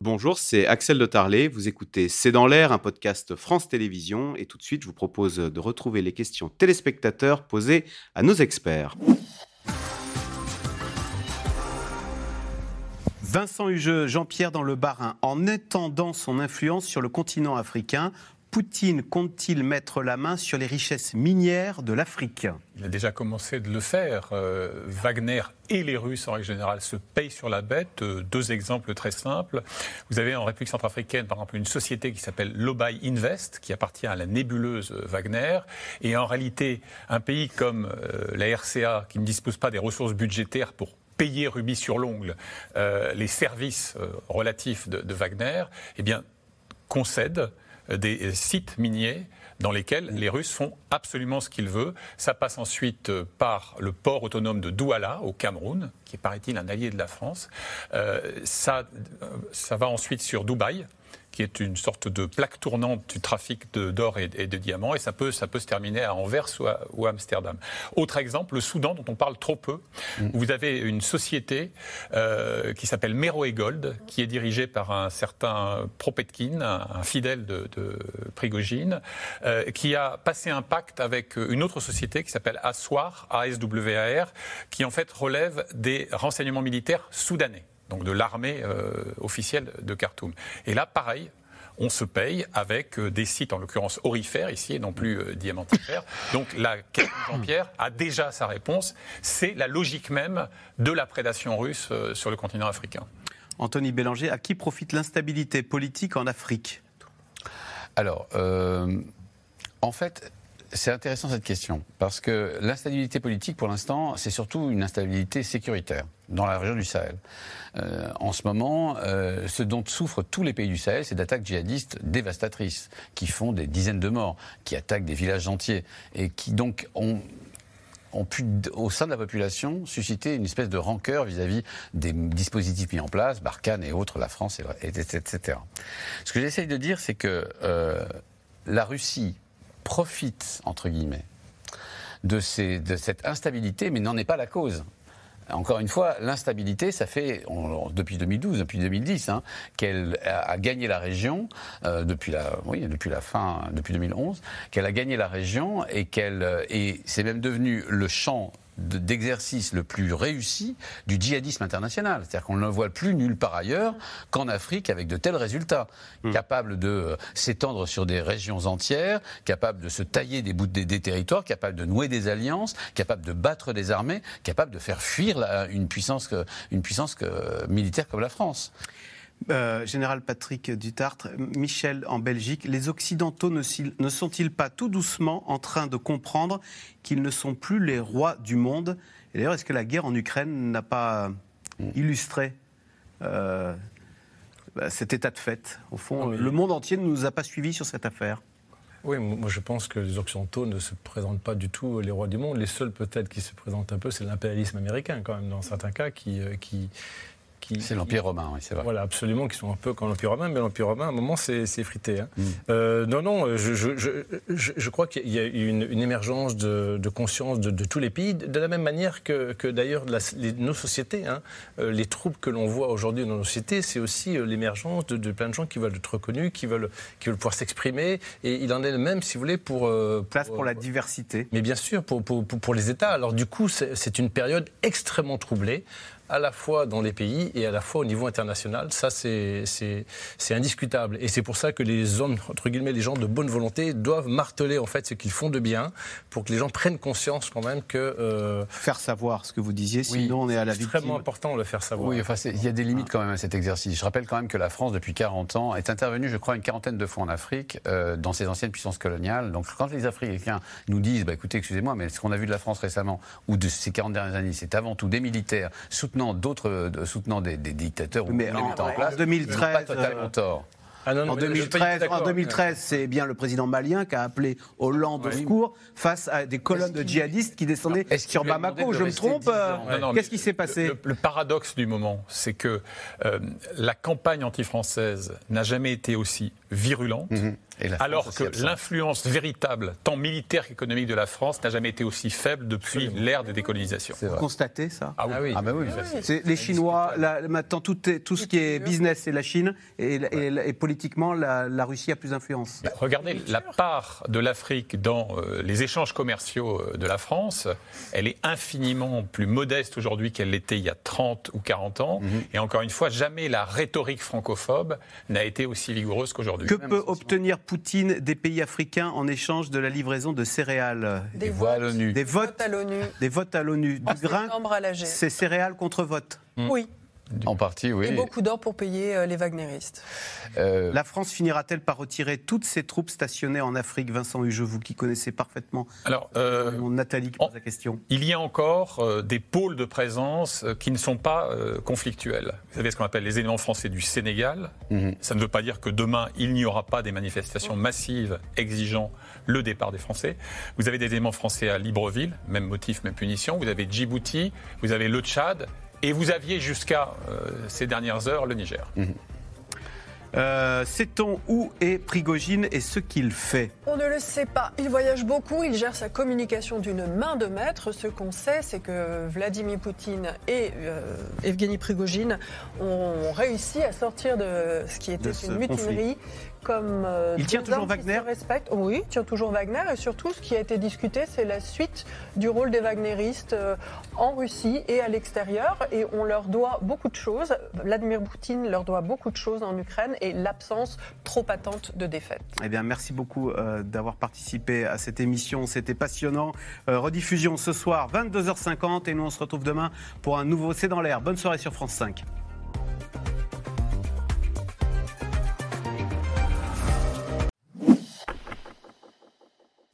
Bonjour, c'est Axel de Tarlet. Vous écoutez C'est dans l'air, un podcast France Télévisions. Et tout de suite, je vous propose de retrouver les questions téléspectateurs posées à nos experts. Vincent Hugeux, Jean-Pierre dans le Barin, en étendant son influence sur le continent africain, Poutine compte-t-il mettre la main sur les richesses minières de l'Afrique? Il a déjà commencé de le faire. Euh, Wagner et les Russes, en règle générale, se payent sur la bête. Euh, deux exemples très simples. Vous avez en République centrafricaine, par exemple, une société qui s'appelle Lobai Invest, qui appartient à la nébuleuse Wagner. Et en réalité, un pays comme euh, la RCA, qui ne dispose pas des ressources budgétaires pour payer rubis sur l'ongle les services relatifs de, de, Wagner, eh bien, concède des sites miniers dans lesquels les Russes font absolument ce qu'ils veulent. Ça passe ensuite euh, par le port autonome de Douala, au Cameroun, qui est, paraît-il, un allié de la France. Euh, ça, euh, ça va ensuite sur Dubaï, qui est une sorte de plaque tournante du trafic d'or et, de diamants, et ça peut, ça peut se terminer à Anvers ou à, ou Amsterdam. Autre exemple, le Soudan, dont on parle trop peu. Mm. Vous avez une société euh, qui s'appelle Meroe Gold, qui est dirigée par un certain Propetkin, un, fidèle de, de Prigogine, euh, qui a passé un pacte avec une autre société qui s'appelle Aswar, ASWAR, qui en fait relève des renseignements militaires soudanais donc de l'armée euh, officielle de Khartoum. Et là, pareil, on se paye avec euh, des sites, en l'occurrence orifères ici, et non plus euh, diamantifères. Donc la question Jean-Pierre a déjà sa réponse. C'est la logique même de la prédation russe sur le continent africain. Anthony Bélanger, à qui profite l'instabilité politique en Afrique? Alors, en fait, c'est intéressant cette question, parce que l'instabilité politique, pour l'instant, c'est surtout une instabilité sécuritaire dans la région du Sahel. Euh, en ce moment, euh, ce dont souffrent tous les pays du Sahel, c'est d'attaques djihadistes dévastatrices, qui font des dizaines de morts, qui attaquent des villages entiers, et qui donc ont pu, au sein de la population, susciter une espèce de rancœur vis-à-vis des dispositifs mis en place, Barkhane et autres, la France, etc. Ce que j'essaye de dire, c'est que euh, la Russie profite, entre guillemets, de, cette instabilité, mais n'en est pas la cause. Encore une fois, l'instabilité, ça fait depuis 2012, depuis 2010, hein, qu'elle a, gagné la région euh, depuis la, oui, depuis la fin, depuis 2011, qu'elle a gagné la région et qu'elle euh, et c'est même devenu le champ d'exercice le plus réussi du djihadisme international. C'est-à-dire qu'on ne le voit plus nulle part ailleurs qu'en Afrique avec de tels résultats. Hmm. Capable de euh, s'étendre sur des régions entières, capable de se tailler des bouts des, territoires, capable de nouer des alliances, capable de battre des armées, capable de faire fuir une puissance, une puissance militaire comme la France. Euh, Général Patrick Dutartre, Michel en Belgique, les Occidentaux ne, ne sont-ils pas tout doucement en train de comprendre qu'ils ne sont plus les rois du monde? Et d'ailleurs, est-ce que la guerre en Ukraine n'a pas illustré euh, bah, cet état de fait? Au fond, le monde entier ne nous a pas suivis sur cette affaire. Oui, moi je pense que les Occidentaux ne se présentent pas du tout les rois du monde. Les seuls peut-être qui se présentent un peu, c'est l'impérialisme américain quand même, dans certains cas, qui, euh, qui, c'est l'Empire romain, oui, c'est vrai. Voilà, absolument, qui sont un peu comme l'Empire romain, mais l'Empire romain, à un moment, c'est frité. Hein. Mm. Euh, non, non, je, je, je, je crois qu'il y a une, une émergence de, de conscience de, de, tous les pays, de la même manière que, que d'ailleurs nos sociétés. Hein. Euh, les troubles que l'on voit aujourd'hui dans nos sociétés, c'est aussi euh, l'émergence de, de, plein de gens qui veulent être reconnus, qui veulent, qui veulent pouvoir s'exprimer. Et il en est le même, si vous voulez, pour... Place pour la diversité. Mais bien sûr, pour, pour, pour, pour les États. Alors du coup, c'est une période extrêmement troublée à la fois dans les pays et à la fois au niveau international. Ça, c'est indiscutable. Et c'est pour ça que les hommes, entre guillemets, les gens de bonne volonté doivent marteler en fait ce qu'ils font de bien pour que les gens prennent conscience quand même que... Euh, faire savoir ce que vous disiez, sinon on est à la victime. C'est extrêmement important de le faire savoir. Oui, enfin, il y a des limites quand même à cet exercice. Je rappelle quand même que la France, depuis 40 ans, est intervenue, je crois, une quarantaine de fois en Afrique, euh, dans ses anciennes puissances coloniales. Donc quand les Africains nous disent, bah, écoutez, excusez-moi, mais ce qu'on a vu de la France récemment, ou de ces 40 dernières années, c'est avant tout des militaires soutenant d'autres euh, soutenant des, dictateurs ou mais en, en, place. 2013, pas totalement euh, tort. Ah en, 2013, en 2013, c'est bien le président malien qui a appelé Hollande au secours face à des colonnes de djihadistes qui descendaient sur Bamako. Je me trompe euh, Qu'est-ce qui s'est passé le, paradoxe du moment, c'est que la campagne anti-française n'a jamais été aussi virulente. Mhm. Alors que l'influence véritable, tant militaire qu'économique de la France, n'a jamais été aussi faible depuis l'ère des décolonisations. Vous constatez ça? Ah oui. Ah bah oui. C'est les Chinois, la- maintenant tout, est- tout ce qui est business, c'est la Chine, et, et- et politiquement, la, la Russie a plus d'influence. Bah, Regardez la part de l'Afrique dans euh, les échanges commerciaux euh, de la France. Elle est infiniment plus modeste aujourd'hui qu'elle l'était il y a 30 ou 40 ans. Et encore une fois, jamais la rhétorique francophobe n'a été aussi vigoureuse qu'aujourd'hui. Que peut obtenir Poutine des pays africains en échange de la livraison de céréales Des voix à l'ONU. Des votes, à l'ONU. des votes à l'ONU. Du grain, c'est céréales contre vote. Oui, En partie, oui. et beaucoup d'or pour payer euh, les Wagneristes. Euh, La France finira-t-elle par retirer toutes ses troupes stationnées en Afrique? Vincent Hugeux, vous qui connaissez parfaitement. Alors, euh, Nathalie qui en- pose la question. Il y a encore euh, des pôles de présence euh, qui ne sont pas euh, conflictuels. Vous savez ce qu'on appelle les éléments français du Sénégal. Mhm. Ça ne veut pas dire que demain, il n'y aura pas des manifestations massives exigeant le départ des Français. Vous avez des éléments français à Libreville, même motif, même punition. Vous avez Djibouti, vous avez le Tchad, et vous aviez jusqu'à euh, ces dernières heures le Niger. Euh, Sait-on où est Prigogine et ce qu'il fait? On ne le sait pas. Il voyage beaucoup, il gère sa communication d'une main de maître. Ce qu'on sait, c'est que Vladimir Poutine et euh, Evgeny Prigogine ont réussi à sortir de ce qui était De une mutinerie. Comme, euh, Il tient toujours Wagner se respectent. Oui, il tient toujours Wagner. Et surtout, ce qui a été discuté, c'est la suite du rôle des Wagneristes euh, en Russie et à l'extérieur. Et on leur doit beaucoup de choses. Vladimir Poutine leur doit beaucoup de choses en Ukraine et l'absence trop patente de défaite. Eh bien, merci beaucoup euh, d'avoir participé à cette émission. C'était passionnant. Rediffusion ce soir, 22h50. Et nous, on se retrouve demain pour un nouveau C'est dans l'air. Bonne soirée sur France 5.